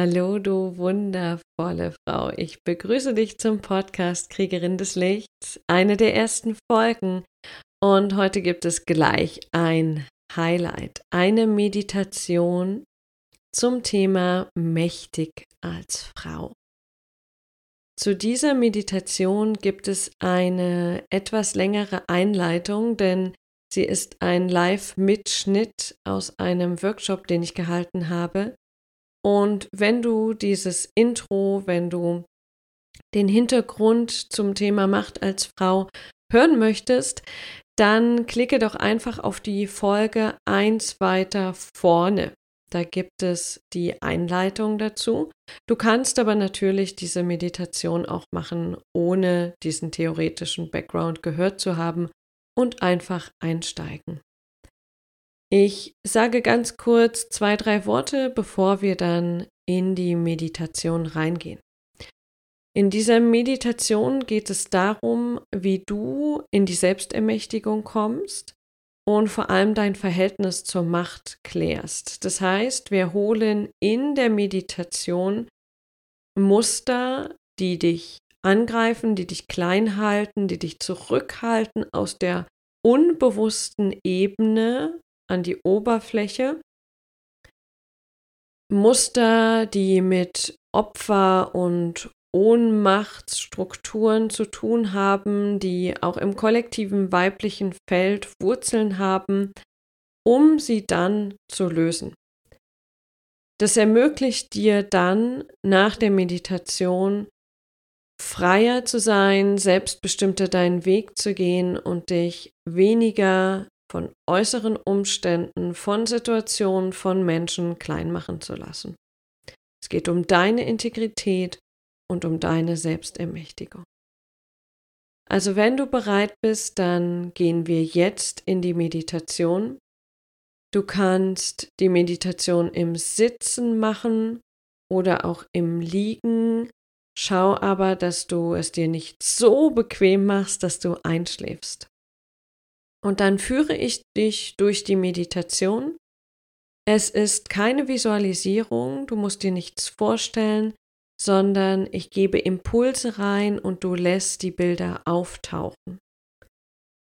Hallo, du wundervolle Frau. Ich begrüße dich zum Podcast Kriegerin des Lichts, eine der ersten Folgen. Und heute gibt es gleich ein Highlight, eine Meditation zum Thema mächtig als Frau. Zu dieser Meditation gibt es eine etwas längere Einleitung, denn sie ist ein Live-Mitschnitt aus einem Workshop, den ich gehalten habe. Und wenn du dieses Intro, wenn du den Hintergrund zum Thema Macht als Frau hören möchtest, dann klicke doch einfach auf die Folge 1 weiter vorne. Da gibt es die Einleitung dazu. Du kannst aber natürlich diese Meditation auch machen, ohne diesen theoretischen Background gehört zu haben und einfach einsteigen. Ich sage ganz kurz zwei, drei Worte, bevor wir dann in die Meditation reingehen. In dieser Meditation geht es darum, wie du in die Selbstermächtigung kommst und vor allem dein Verhältnis zur Macht klärst. Das heißt, wir holen in der Meditation Muster, die dich angreifen, die dich klein halten, die dich zurückhalten aus der unbewussten Ebene an die Oberfläche. Muster, die mit Opfer und Ohnmachtsstrukturen zu tun haben, die auch im kollektiven weiblichen Feld Wurzeln haben, um sie dann zu lösen. Das ermöglicht dir dann nach der Meditation freier zu sein, selbstbestimmter deinen Weg zu gehen und dich weniger von äußeren Umständen, von Situationen, von Menschen klein machen zu lassen. Es geht um deine Integrität und um deine Selbstermächtigung. Also wenn du bereit bist, dann gehen wir jetzt in die Meditation. Du kannst die Meditation im Sitzen machen oder auch im Liegen. Schau aber, dass du es dir nicht so bequem machst, dass du einschläfst. Und dann führe ich dich durch die Meditation. Es ist keine Visualisierung, du musst dir nichts vorstellen, sondern ich gebe Impulse rein und du lässt die Bilder auftauchen.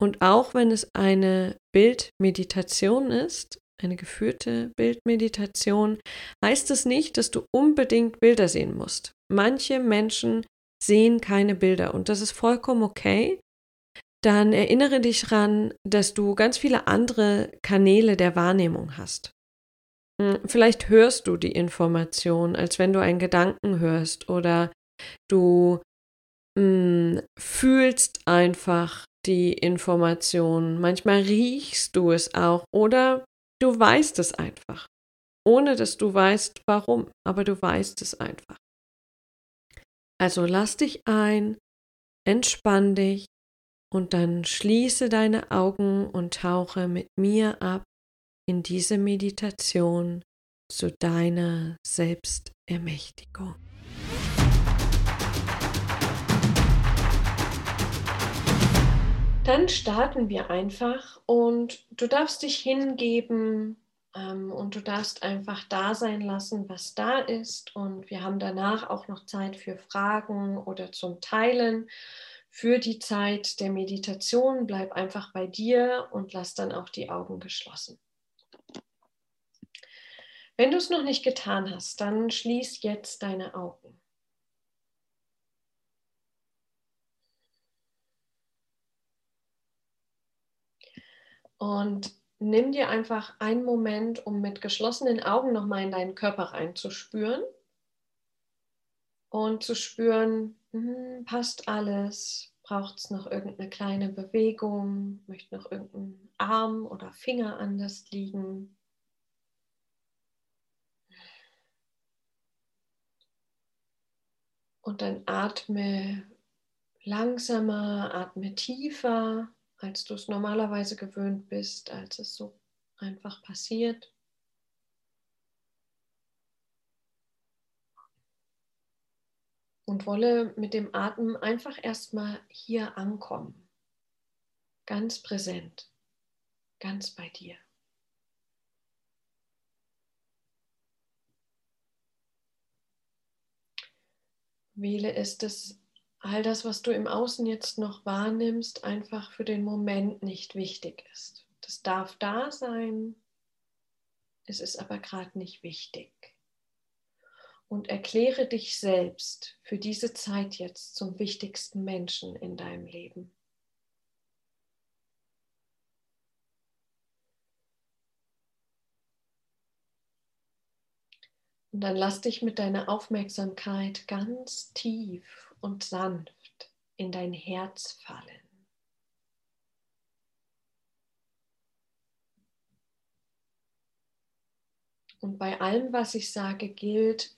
Und auch wenn es eine Bildmeditation ist, eine geführte Bildmeditation, heißt es nicht, dass du unbedingt Bilder sehen musst. Manche Menschen sehen keine Bilder und das ist vollkommen okay dann erinnere dich daran, dass du ganz viele andere Kanäle der Wahrnehmung hast. Hm, vielleicht hörst du die Information, als wenn du einen Gedanken hörst oder du mh, hm, fühlst einfach die Information. Manchmal riechst du es auch oder du weißt es einfach, ohne dass du weißt warum, aber du weißt es einfach. Also lass dich ein, entspann dich und dann schließe deine Augen und tauche mit mir ab in diese Meditation zu deiner Selbstermächtigung. Dann starten wir einfach und du darfst dich hingeben ähm, und du darfst einfach da sein lassen, was da ist. Und wir haben danach auch noch Zeit für Fragen oder zum Teilen für die Zeit der Meditation bleib einfach bei dir und lass dann auch die Augen geschlossen. Wenn du es noch nicht getan hast, dann schließ jetzt deine Augen. Und nimm dir einfach einen Moment, um mit geschlossenen Augen nochmal in deinen Körper reinzuspüren und zu spüren, hm, passt alles, braucht es noch irgendeine kleine Bewegung, möchte noch irgendein Arm oder Finger anders liegen. Und dann atme langsamer, atme tiefer, als du es normalerweise gewöhnt bist, als es so einfach passiert. Und wolle mit dem Atem einfach erstmal hier ankommen. Ganz präsent, ganz bei dir. Wähle es, dass all das, was du im Außen jetzt noch wahrnimmst, einfach für den Moment nicht wichtig ist. Das darf da sein, es ist aber gerade nicht wichtig. Und erkläre dich selbst für diese Zeit jetzt zum wichtigsten Menschen in deinem Leben. Und dann lass dich mit deiner Aufmerksamkeit ganz tief und sanft in dein Herz fallen. Und bei allem, was ich sage, gilt,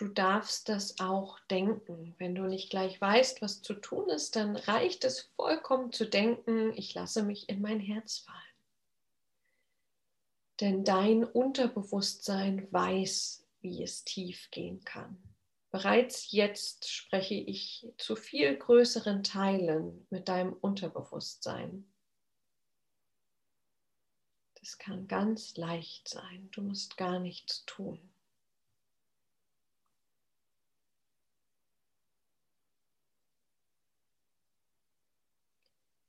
du darfst das auch denken. Wenn du nicht gleich weißt, was zu tun ist, dann reicht es vollkommen zu denken, ich lasse mich in mein Herz fallen. Denn dein Unterbewusstsein weiß, wie es tief gehen kann. Bereits jetzt spreche ich zu viel größeren Teilen mit deinem Unterbewusstsein. Das kann ganz leicht sein. Du musst gar nichts tun.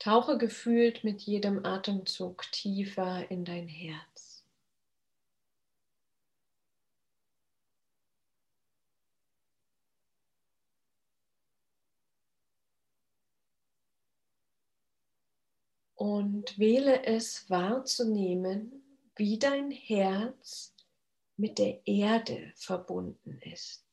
Tauche gefühlt mit jedem Atemzug tiefer in dein Herz. und wähle es wahrzunehmen, wie dein Herz mit der Erde verbunden ist.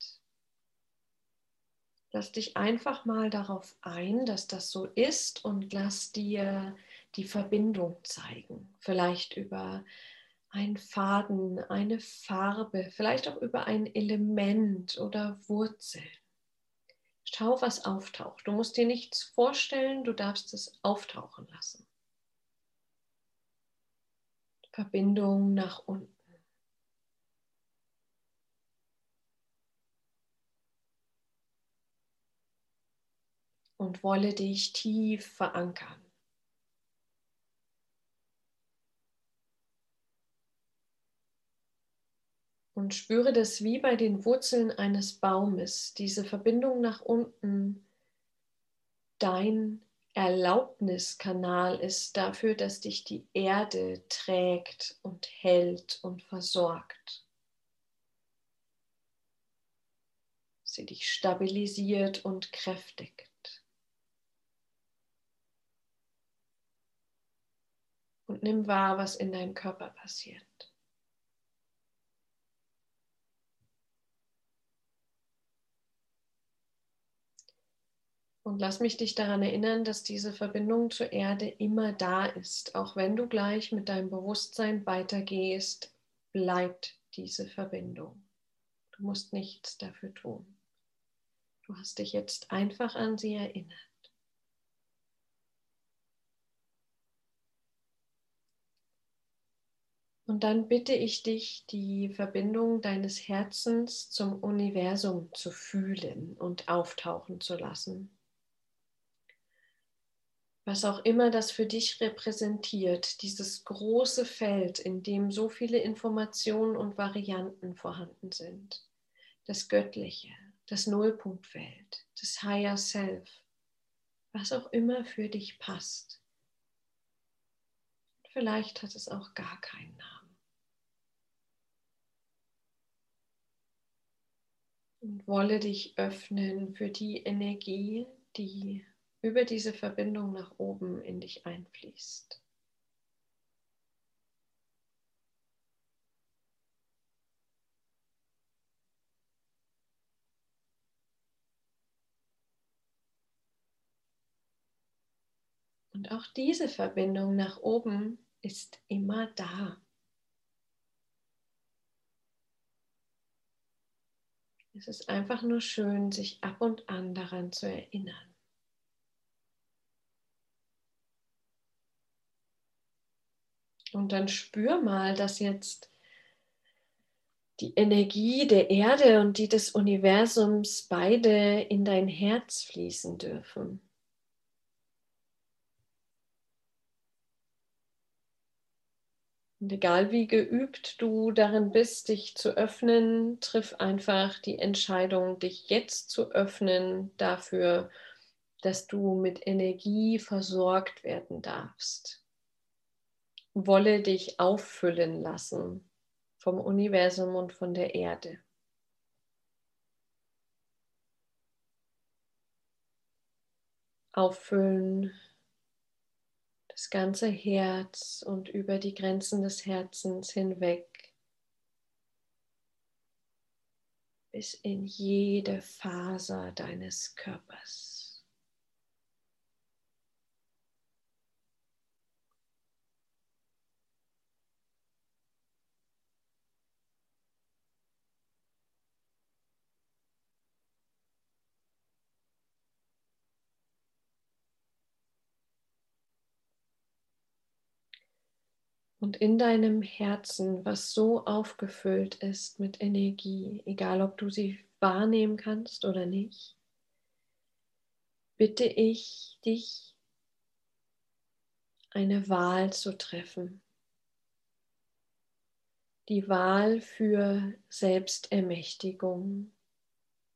Lass dich einfach mal darauf ein, dass das so ist und lass dir die Verbindung zeigen. Vielleicht über einen Faden, eine Farbe, vielleicht auch über ein Element oder Wurzeln. Schau, was auftaucht. Du musst dir nichts vorstellen, du darfst es auftauchen lassen. Verbindung nach unten. Und wolle dich tief verankern. Und spüre das wie bei den Wurzeln eines Baumes, diese Verbindung nach unten, dein Erlaubniskanal ist dafür, dass dich die Erde trägt und hält und versorgt. Sie dich stabilisiert und kräftigt. Und nimm wahr, was in deinem Körper passiert. Und lass mich dich daran erinnern, dass diese Verbindung zur Erde immer da ist. Auch wenn du gleich mit deinem Bewusstsein weitergehst, bleibt diese Verbindung. Du musst nichts dafür tun. Du hast dich jetzt einfach an sie erinnert. Und dann bitte ich dich, die Verbindung deines Herzens zum Universum zu fühlen und auftauchen zu lassen was auch immer das für dich repräsentiert, dieses große Feld, in dem so viele Informationen und Varianten vorhanden sind. Das Göttliche, das Nullpunktfeld, das Higher Self, was auch immer für dich passt. Vielleicht hat es auch gar keinen Namen. Und wolle dich öffnen für die Energie, die über diese Verbindung nach oben in dich einfließt. Und auch diese Verbindung nach oben ist immer da. Es ist einfach nur schön, sich ab und an daran zu erinnern. Und dann spür mal, dass jetzt die Energie der Erde und die des Universums beide in dein Herz fließen dürfen. Und egal wie geübt du darin bist, dich zu öffnen, triff einfach die Entscheidung, dich jetzt zu öffnen dafür, dass du mit Energie versorgt werden darfst. Wolle dich auffüllen lassen vom Universum und von der Erde. Auffüllen das ganze Herz und über die Grenzen des Herzens hinweg bis in jede Faser deines Körpers. Und in deinem Herzen, was so aufgefüllt ist mit Energie, egal ob du sie wahrnehmen kannst oder nicht, bitte ich dich, eine Wahl zu treffen. Die Wahl für Selbstermächtigung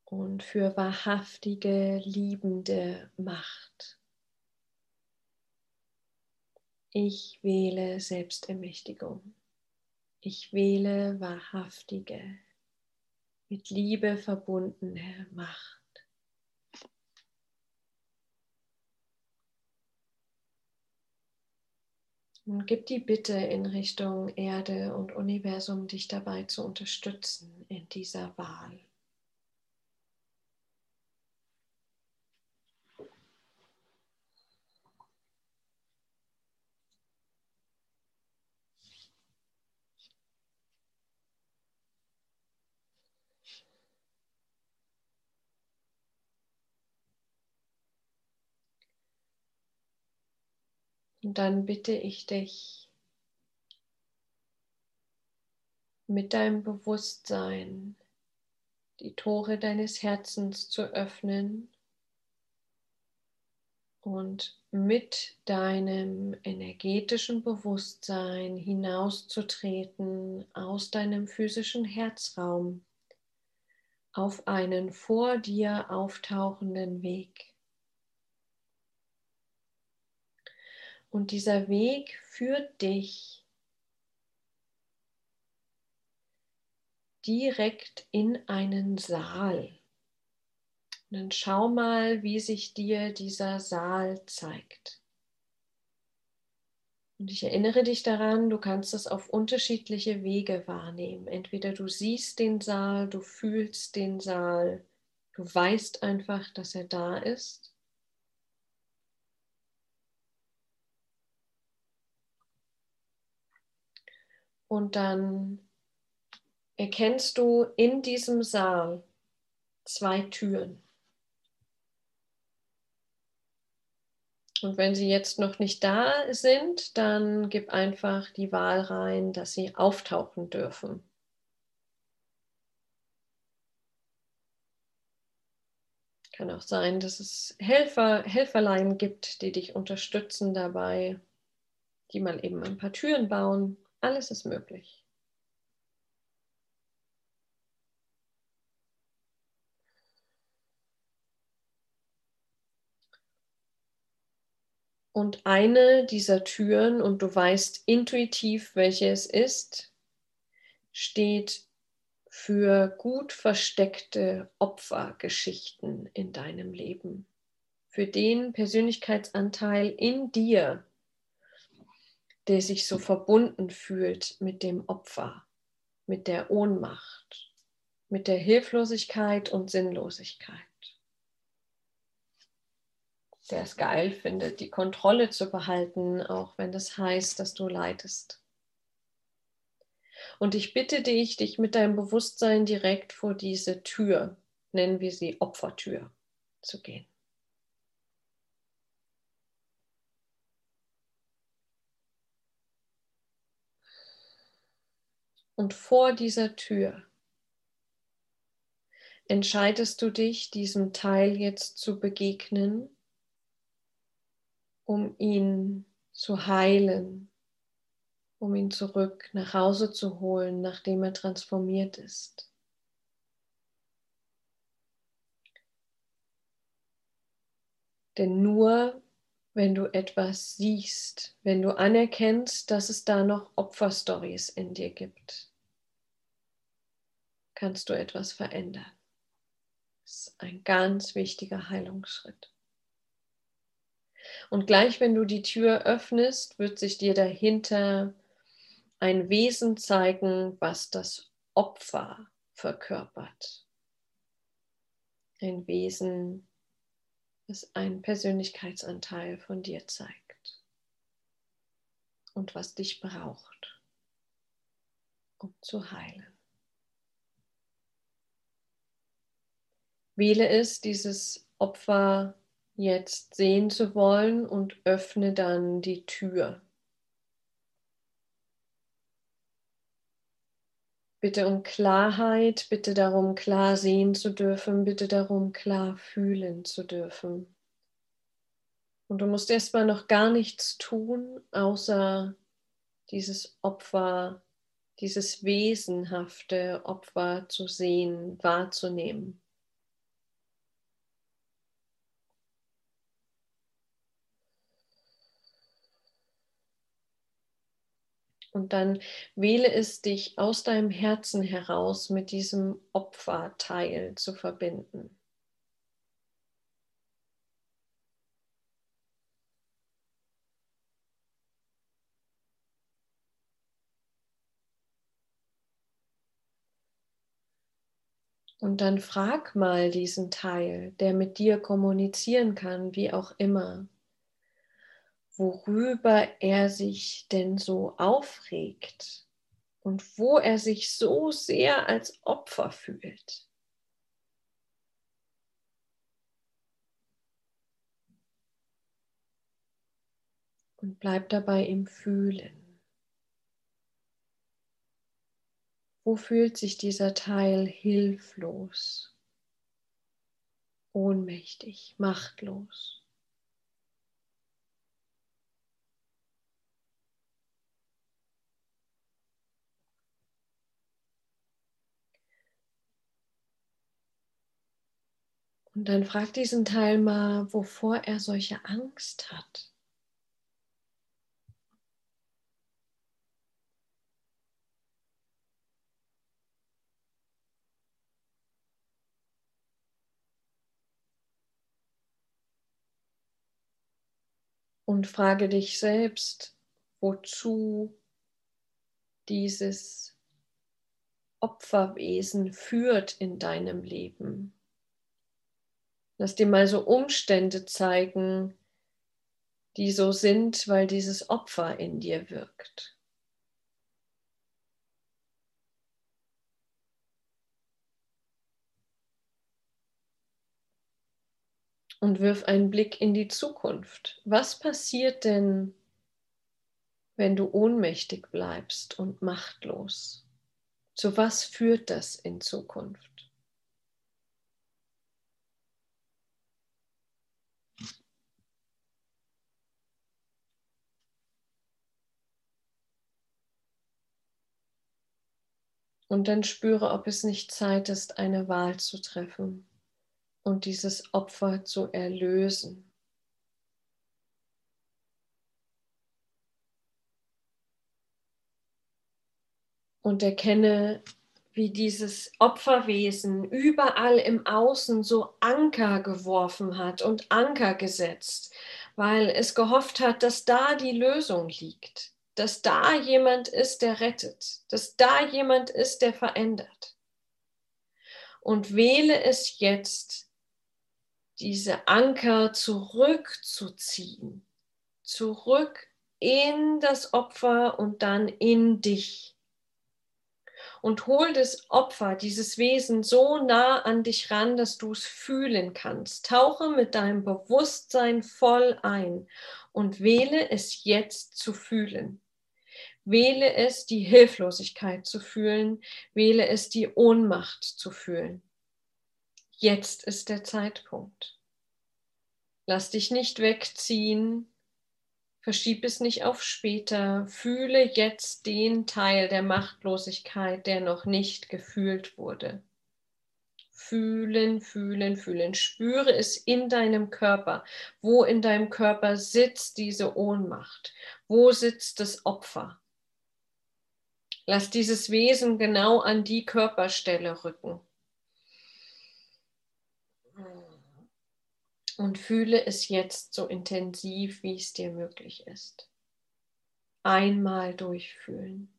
und für wahrhaftige, liebende Macht. Ich wähle Selbstermächtigung. Ich wähle wahrhaftige, mit Liebe verbundene Macht. Und gib die Bitte in Richtung Erde und Universum, dich dabei zu unterstützen in dieser Wahl. Und dann bitte ich dich, mit deinem Bewusstsein die Tore deines Herzens zu öffnen und mit deinem energetischen Bewusstsein hinauszutreten aus deinem physischen Herzraum auf einen vor dir auftauchenden Weg. Und dieser Weg führt dich direkt in einen Saal. Und dann schau mal, wie sich dir dieser Saal zeigt. Und ich erinnere dich daran, du kannst es auf unterschiedliche Wege wahrnehmen. Entweder du siehst den Saal, du fühlst den Saal, du weißt einfach, dass er da ist. Und dann erkennst du in diesem Saal zwei Türen. Und wenn sie jetzt noch nicht da sind, dann gib einfach die Wahl rein, dass sie auftauchen dürfen. Kann auch sein, dass es Helfer, Helferlein gibt, die dich unterstützen dabei, die mal eben ein paar Türen bauen alles ist möglich. Und eine dieser Türen, und du weißt intuitiv, welche es ist, steht für gut versteckte Opfergeschichten in deinem Leben. Für den Persönlichkeitsanteil in dir, der sich so verbunden fühlt mit dem Opfer, mit der Ohnmacht, mit der Hilflosigkeit und Sinnlosigkeit. Der es geil findet, die Kontrolle zu behalten, auch wenn das heißt, dass du leidest. Und ich bitte dich, dich mit deinem Bewusstsein direkt vor diese Tür, nennen wir sie Opfertür, zu gehen. Und vor dieser Tür entscheidest du dich, diesem Teil jetzt zu begegnen, um ihn zu heilen, um ihn zurück nach Hause zu holen, nachdem er transformiert ist. Denn nur wenn du etwas siehst, wenn du anerkennst, dass es da noch Opferstories in dir gibt, kannst du etwas verändern. Das ist ein ganz wichtiger Heilungsschritt. Und gleich wenn du die Tür öffnest, wird sich dir dahinter ein Wesen zeigen, was das Opfer verkörpert. Ein Wesen, das einen Persönlichkeitsanteil von dir zeigt und was dich braucht, um zu heilen. Wähle es, dieses Opfer jetzt sehen zu wollen und öffne dann die Tür. Bitte um Klarheit, bitte darum, klar sehen zu dürfen, bitte darum, klar fühlen zu dürfen. Und du musst erstmal noch gar nichts tun, außer dieses Opfer, dieses wesenhafte Opfer zu sehen, wahrzunehmen. Und dann wähle es dich aus deinem Herzen heraus mit diesem Opferteil zu verbinden. Und dann frag mal diesen Teil, der mit dir kommunizieren kann, wie auch immer worüber er sich denn so aufregt und wo er sich so sehr als Opfer fühlt. Und bleib dabei im Fühlen. Wo fühlt sich dieser Teil hilflos, ohnmächtig, machtlos? Und dann frag diesen Teil mal, wovor er solche Angst hat. Und frage dich selbst, wozu dieses Opferwesen führt in deinem Leben. Lass dir mal so Umstände zeigen, die so sind, weil dieses Opfer in dir wirkt. Und wirf einen Blick in die Zukunft. Was passiert denn, wenn du ohnmächtig bleibst und machtlos? Zu was führt das in Zukunft? Und dann spüre, ob es nicht Zeit ist, eine Wahl zu treffen und dieses Opfer zu erlösen. Und erkenne, wie dieses Opferwesen überall im Außen so Anker geworfen hat und Anker gesetzt, weil es gehofft hat, dass da die Lösung liegt dass da jemand ist, der rettet, dass da jemand ist, der verändert. Und wähle es jetzt, diese Anker zurückzuziehen, zurück in das Opfer und dann in dich. Und hol das Opfer, dieses Wesen so nah an dich ran, dass du es fühlen kannst. Tauche mit deinem Bewusstsein voll ein und wähle es jetzt zu fühlen. Wähle es, die Hilflosigkeit zu fühlen. Wähle es, die Ohnmacht zu fühlen. Jetzt ist der Zeitpunkt. Lass dich nicht wegziehen Verschieb es nicht auf später. Fühle jetzt den Teil der Machtlosigkeit, der noch nicht gefühlt wurde. Fühlen, fühlen, fühlen. Spüre es in deinem Körper. Wo in deinem Körper sitzt diese Ohnmacht? Wo sitzt das Opfer? Lass dieses Wesen genau an die Körperstelle rücken. Und fühle es jetzt so intensiv, wie es dir möglich ist. Einmal durchfühlen.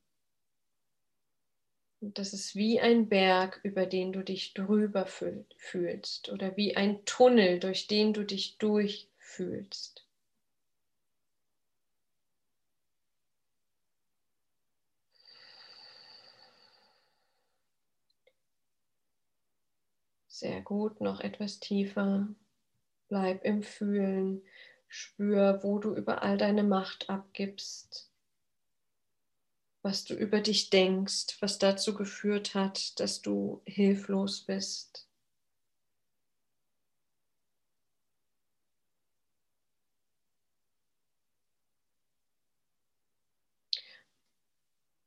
Und das ist wie ein Berg, über den du dich drüber fühlst oder wie ein Tunnel, durch den du dich durchfühlst. Sehr gut, noch etwas tiefer. Bleib im Fühlen. Spür, wo du überall deine Macht abgibst. Was du über dich denkst, was dazu geführt hat, dass du hilflos bist.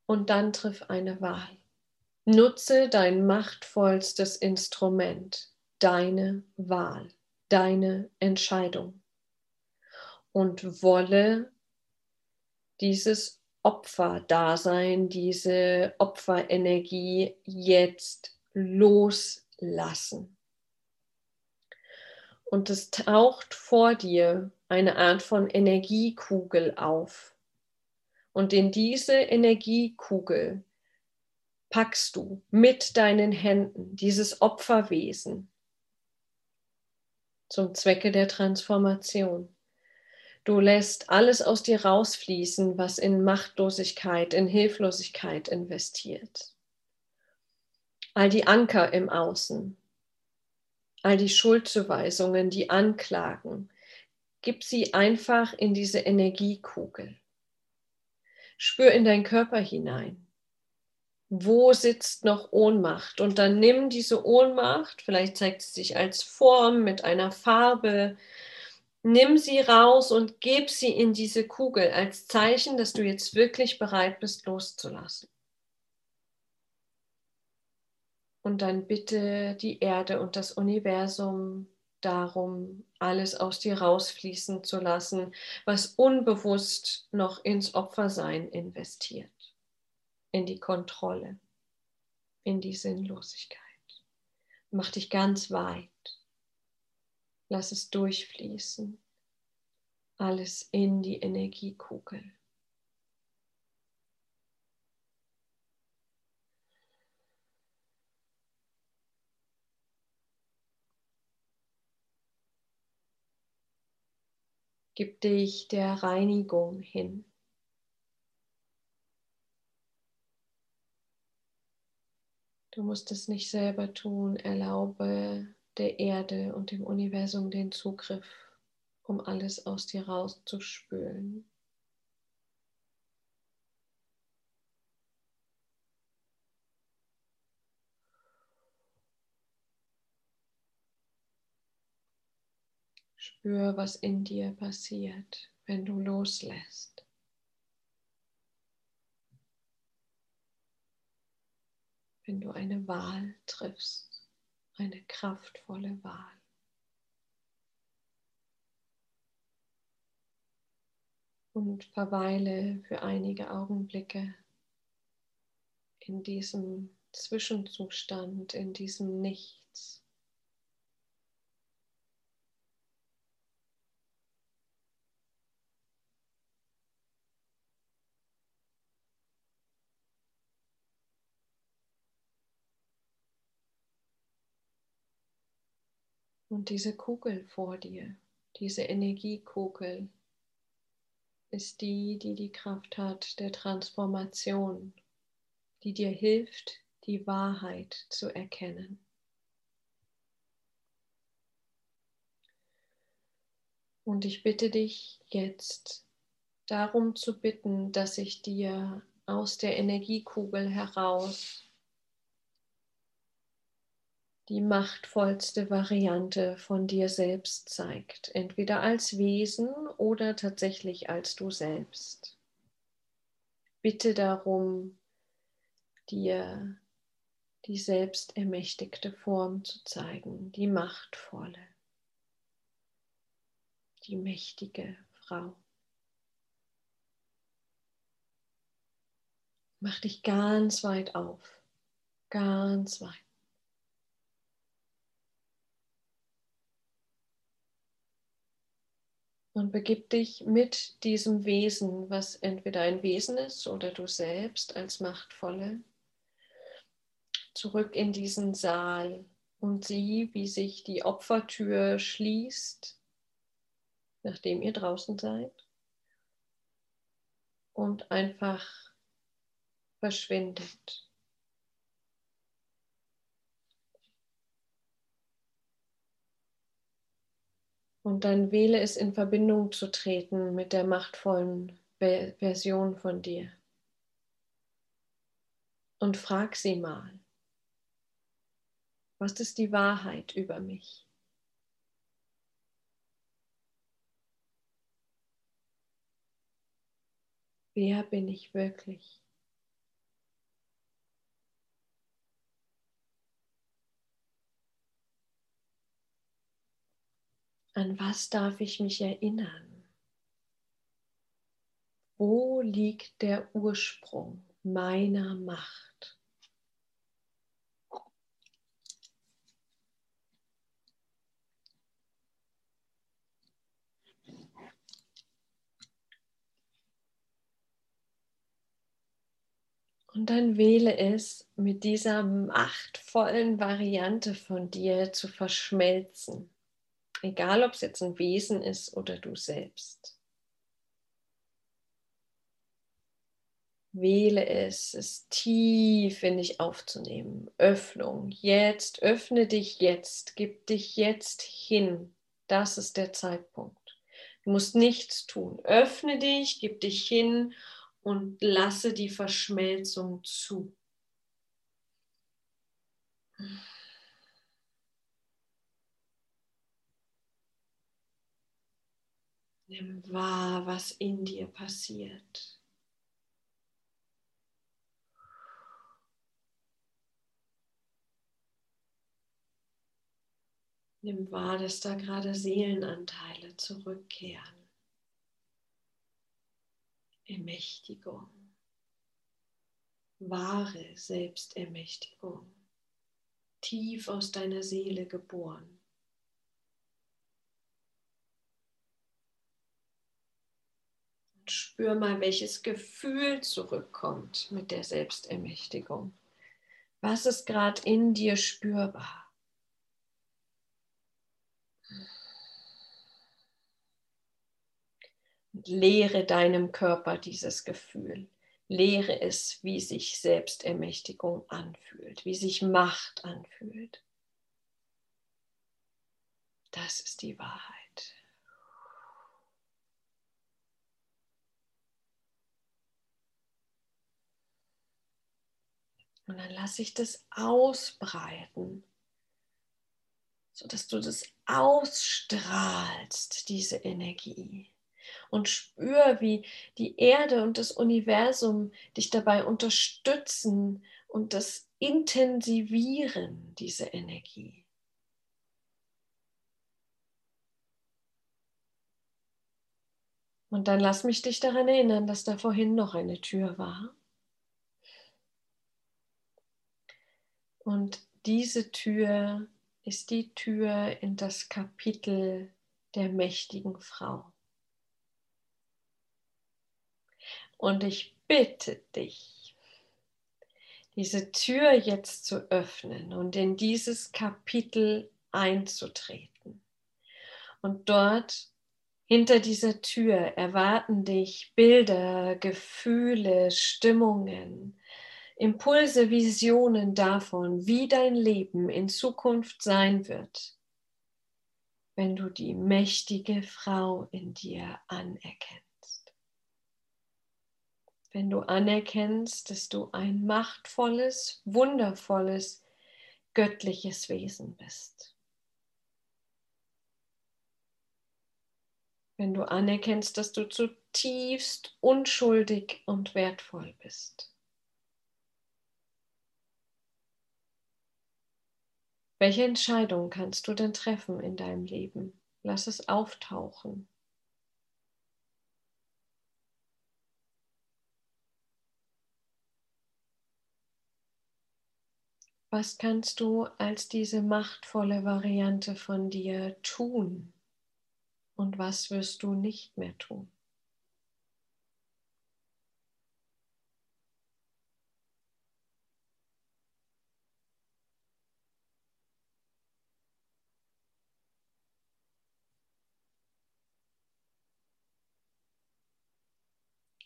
Und dann triff eine Wahl. Nutze dein machtvollstes Instrument, deine Wahl, deine Entscheidung und wolle dieses Opferdasein, diese Opferenergie jetzt loslassen. Und es taucht vor dir eine Art von Energiekugel auf. Und in diese Energiekugel packst du mit deinen Händen dieses Opferwesen zum Zwecke der Transformation. Du lässt alles aus dir rausfließen, was in Machtlosigkeit, in Hilflosigkeit investiert. All die Anker im Außen, all die Schuldzuweisungen, die Anklagen, gib sie einfach in diese Energiekugel. Spür in deinen Körper hinein wo sitzt noch Ohnmacht? Und dann nimm diese Ohnmacht, vielleicht zeigt sie sich als Form mit einer Farbe, nimm sie raus und gib sie in diese Kugel als Zeichen, dass du jetzt wirklich bereit bist, loszulassen. Und dann bitte die Erde und das Universum darum, alles aus dir rausfließen zu lassen, was unbewusst noch ins Opfersein investiert in die Kontrolle, in die Sinnlosigkeit. Mach dich ganz weit. Lass es durchfließen. Alles in die Energiekugel. Gib dich der Reinigung hin. Du musst es nicht selber tun. Erlaube der Erde und dem Universum den Zugriff, um alles aus dir rauszuspülen. Spür, was in dir passiert, wenn du loslässt. Wenn du eine Wahl triffst, eine kraftvolle Wahl. Und verweile für einige Augenblicke in diesem Zwischenzustand, in diesem Nichts. Und diese Kugel vor dir, diese Energiekugel, ist die, die die Kraft hat der Transformation, die dir hilft, die Wahrheit zu erkennen. Und ich bitte dich jetzt darum zu bitten, dass ich dir aus der Energiekugel heraus die machtvollste Variante von dir selbst zeigt, entweder als Wesen oder tatsächlich als du selbst. Bitte darum, dir die selbstermächtigte Form zu zeigen, die machtvolle, die mächtige Frau. Mach dich ganz weit auf, ganz weit. Und begib dich mit diesem Wesen, was entweder ein Wesen ist oder du selbst als Machtvolle, zurück in diesen Saal und sieh, wie sich die Opfertür schließt, nachdem ihr draußen seid, und einfach verschwindet. Und dann wähle es in Verbindung zu treten mit der machtvollen Version von dir. Und frag sie mal, was ist die Wahrheit über mich? Wer bin ich wirklich? An was darf ich mich erinnern? Wo liegt der Ursprung meiner Macht? Und dann wähle es, mit dieser machtvollen Variante von dir zu verschmelzen. Egal, ob es jetzt ein Wesen ist oder du selbst. Wähle es, es tief in dich aufzunehmen. Öffnung. Jetzt, öffne dich jetzt, gib dich jetzt hin. Das ist der Zeitpunkt. Du musst nichts tun. Öffne dich, gib dich hin und lasse die Verschmelzung zu. Nimm wahr, was in dir passiert. Nimm wahr, dass da gerade Seelenanteile zurückkehren. Ermächtigung. Wahre Selbstermächtigung. Tief aus deiner Seele geboren. Spür mal, welches Gefühl zurückkommt mit der Selbstermächtigung. Was ist gerade in dir spürbar? Lehre deinem Körper dieses Gefühl. Lehre es, wie sich Selbstermächtigung anfühlt, wie sich Macht anfühlt. Das ist die Wahrheit. Und dann lasse ich das ausbreiten, sodass du das ausstrahlst, diese Energie. Und spür, wie die Erde und das Universum dich dabei unterstützen und das intensivieren, diese Energie. Und dann lass mich dich daran erinnern, dass da vorhin noch eine Tür war. Und diese Tür ist die Tür in das Kapitel der mächtigen Frau. Und ich bitte dich, diese Tür jetzt zu öffnen und in dieses Kapitel einzutreten. Und dort hinter dieser Tür erwarten dich Bilder, Gefühle, Stimmungen, Impulse, Visionen davon, wie dein Leben in Zukunft sein wird, wenn du die mächtige Frau in dir anerkennst. Wenn du anerkennst, dass du ein machtvolles, wundervolles, göttliches Wesen bist. Wenn du anerkennst, dass du zutiefst unschuldig und wertvoll bist. Welche Entscheidung kannst du denn treffen in deinem Leben? Lass es auftauchen. Was kannst du als diese machtvolle Variante von dir tun? Und was wirst du nicht mehr tun?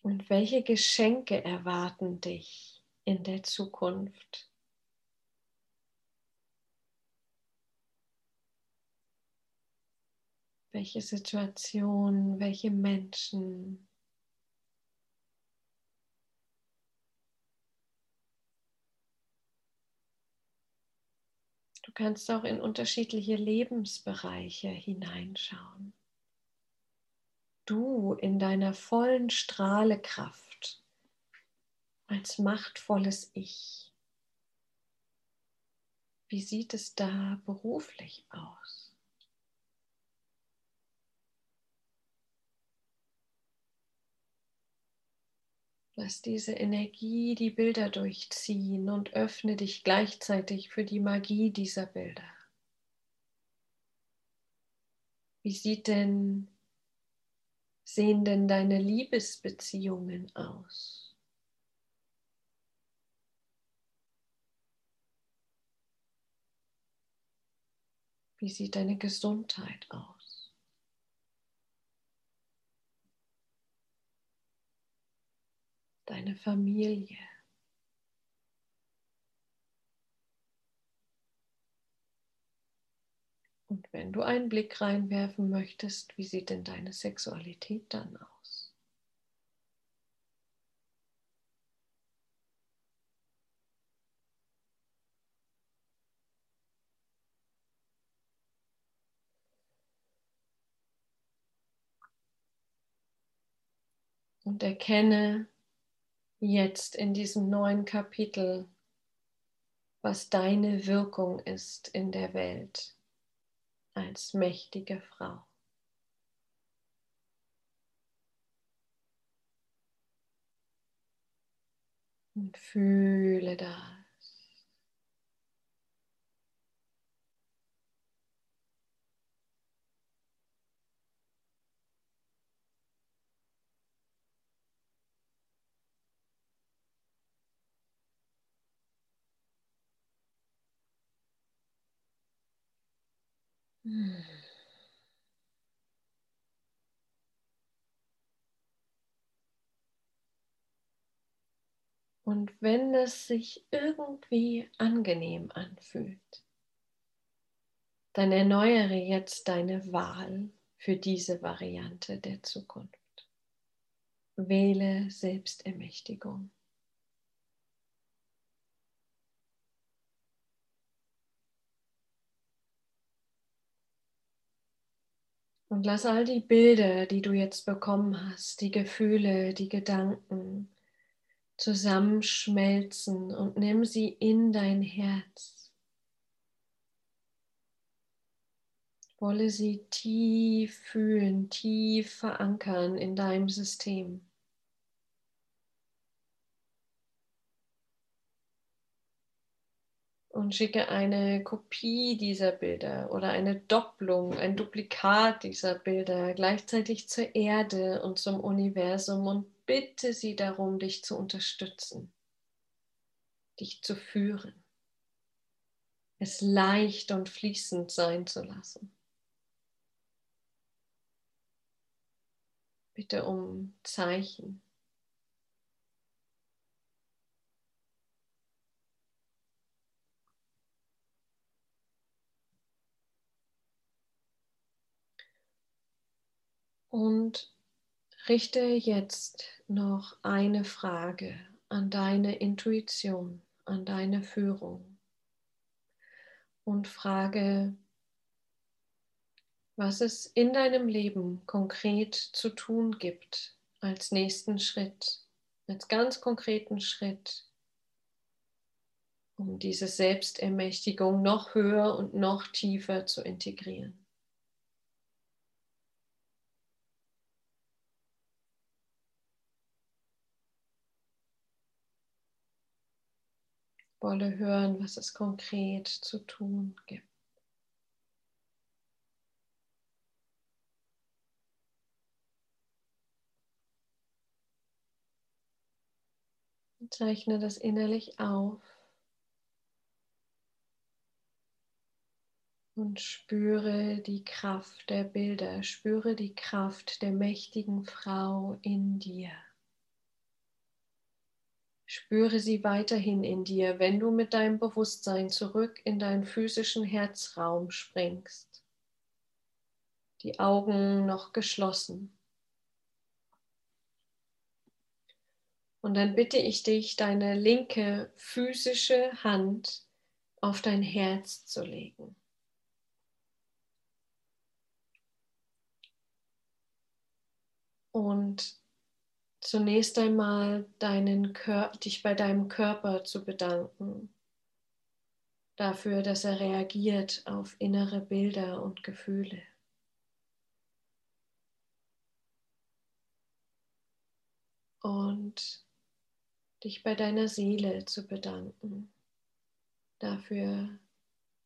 Und welche Geschenke erwarten dich in der Zukunft? welche Situationen, welche Menschen. Du kannst auch in unterschiedliche Lebensbereiche hineinschauen. Du in deiner vollen Strahlekraft als machtvolles Ich. Wie sieht es da beruflich aus? Lass diese Energie die Bilder durchziehen und öffne dich gleichzeitig für die Magie dieser Bilder. Wie sieht denn, sehen denn deine Liebesbeziehungen aus? Wie sieht deine Gesundheit aus? deine Familie. Und wenn du einen Blick reinwerfen möchtest, wie sieht denn deine Sexualität dann aus? Und erkenne, jetzt in diesem neuen Kapitel, was deine Wirkung ist in der Welt als mächtige Frau. Und fühle das. Und wenn es sich irgendwie angenehm anfühlt, dann erneuere jetzt deine Wahl für diese Variante der Zukunft. Wähle Selbstermächtigung. Und lass all die Bilder, die du jetzt bekommen hast, die Gefühle, die Gedanken zusammenschmelzen und nimm sie in dein Herz. Wolle sie tief fühlen, tief verankern in deinem System. Und schicke eine Kopie dieser Bilder oder eine Doppelung, ein Duplikat dieser Bilder gleichzeitig zur Erde und zum Universum und bitte sie darum, dich zu unterstützen, dich zu führen, es leicht und fließend sein zu lassen. Bitte um Zeichen. Und richte jetzt noch eine Frage an deine Intuition, an deine Führung. und frage, was es in deinem Leben konkret zu tun gibt als nächsten Schritt, als ganz konkreten Schritt, um diese Selbstermächtigung noch höher und noch tiefer zu integrieren. Wolle hören, was es konkret zu tun gibt. Zeichne das innerlich auf und spüre die Kraft der Bilder, spüre die Kraft der mächtigen Frau in dir. Spüre sie weiterhin in dir, wenn du mit deinem Bewusstsein zurück in deinen physischen Herzraum springst. Die Augen noch geschlossen. Und dann bitte ich dich, deine linke physische Hand auf dein Herz zu legen. Und zunächst einmal deinen dich bei deinem Körper zu bedanken, dafür, dass er reagiert auf innere Bilder und Gefühle. Und dich bei deiner Seele zu bedanken, dafür,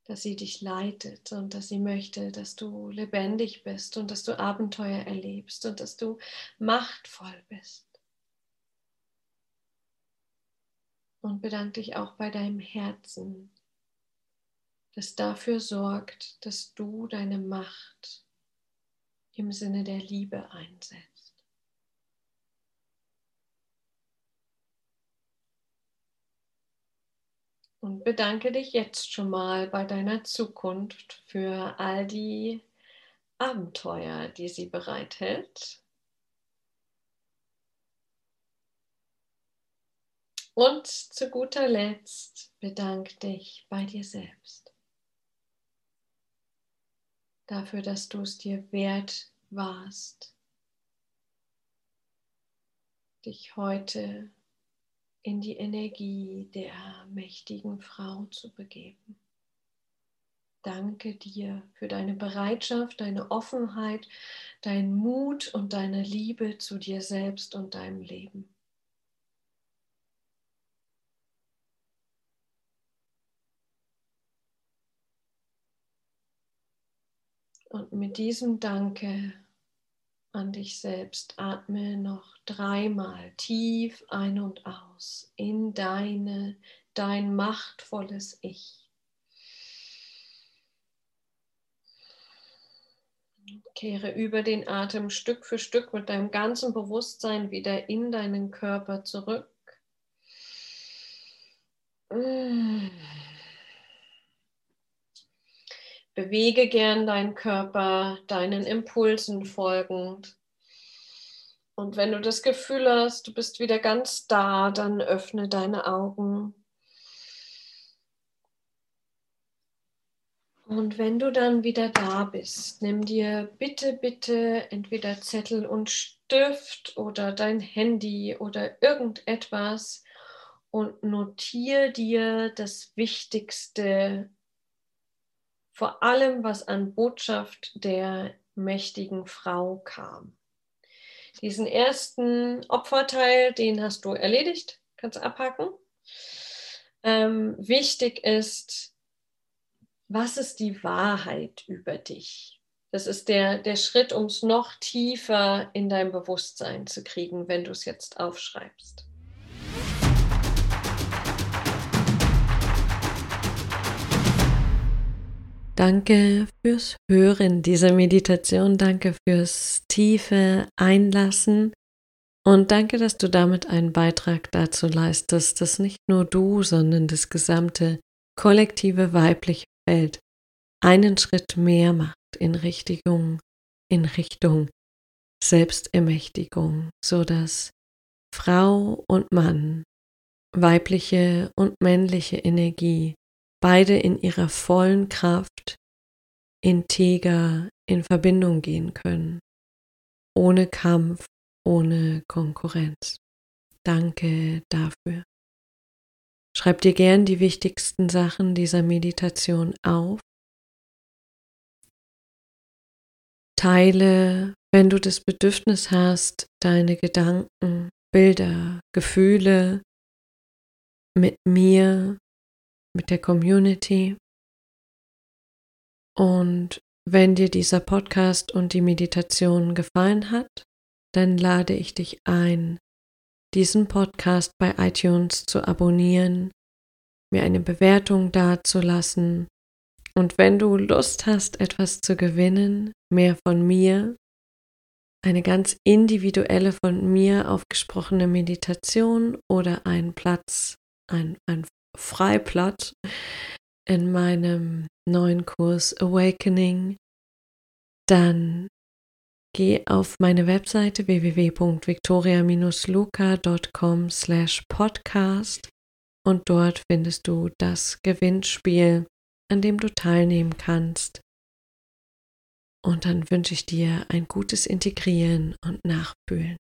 dass sie dich leitet und dass sie möchte, dass du lebendig bist und dass du Abenteuer erlebst und dass du machtvoll bist. Und bedanke dich auch bei deinem Herzen, das dafür sorgt, dass du deine Macht im Sinne der Liebe einsetzt. Und bedanke dich jetzt schon mal bei deiner Zukunft für all die Abenteuer, die sie bereithält. Und zu guter Letzt bedank dich bei dir selbst dafür, dass du es dir wert warst, dich heute in die Energie der mächtigen Frau zu begeben. Danke dir für deine Bereitschaft, deine Offenheit, deinen Mut und deine Liebe zu dir selbst und deinem Leben. Und mit diesem Danke an dich selbst. Atme noch dreimal tief ein und aus in deine, dein machtvolles Ich. Kehre über den Atem Stück für Stück mit deinem ganzen Bewusstsein wieder in deinen Körper zurück. Bewege gern deinen Körper, deinen Impulsen folgend. Und wenn du das Gefühl hast, du bist wieder ganz da, dann öffne deine Augen. Und wenn du dann wieder da bist, nimm dir bitte, bitte entweder Zettel und Stift oder dein Handy oder irgendetwas und notiere dir das Wichtigste vor allem was an Botschaft der mächtigen Frau kam. Diesen ersten Opferteil, den hast du erledigt, kannst abhaken. Ähm, wichtig ist, was ist die Wahrheit über dich? Das ist der, der Schritt, um es noch tiefer in dein Bewusstsein zu kriegen, wenn du es jetzt aufschreibst. Danke fürs Hören dieser Meditation, danke fürs tiefe Einlassen. Und danke, dass du damit einen Beitrag dazu leistest, dass nicht nur du, sondern das gesamte kollektive weibliche Feld einen Schritt mehr macht in Richtung, in Richtung Selbstermächtigung, so dass Frau und Mann, weibliche und männliche Energie beide in ihrer vollen Kraft integer in Verbindung gehen können, ohne Kampf, ohne Konkurrenz. Danke dafür. Schreib dir gern die wichtigsten Sachen dieser Meditation auf. Teile, wenn du das Bedürfnis hast, deine Gedanken, Bilder, Gefühle mit mir, mit der Community. Und wenn dir dieser Podcast und die Meditation gefallen hat, dann lade ich dich ein, diesen Podcast bei iTunes zu abonnieren, mir eine Bewertung dazulassen und wenn du Lust hast, etwas zu gewinnen, mehr von mir, eine ganz individuelle von mir aufgesprochene Meditation oder ein Platz, ein, ein Freiplatz in meinem neuen Kurs Awakening, dann geh auf meine Webseite www.victoria-luca.com slash podcast und dort findest du das Gewinnspiel, an dem du teilnehmen kannst. Und dann wünsche ich dir ein gutes Integrieren und Nachfühlen.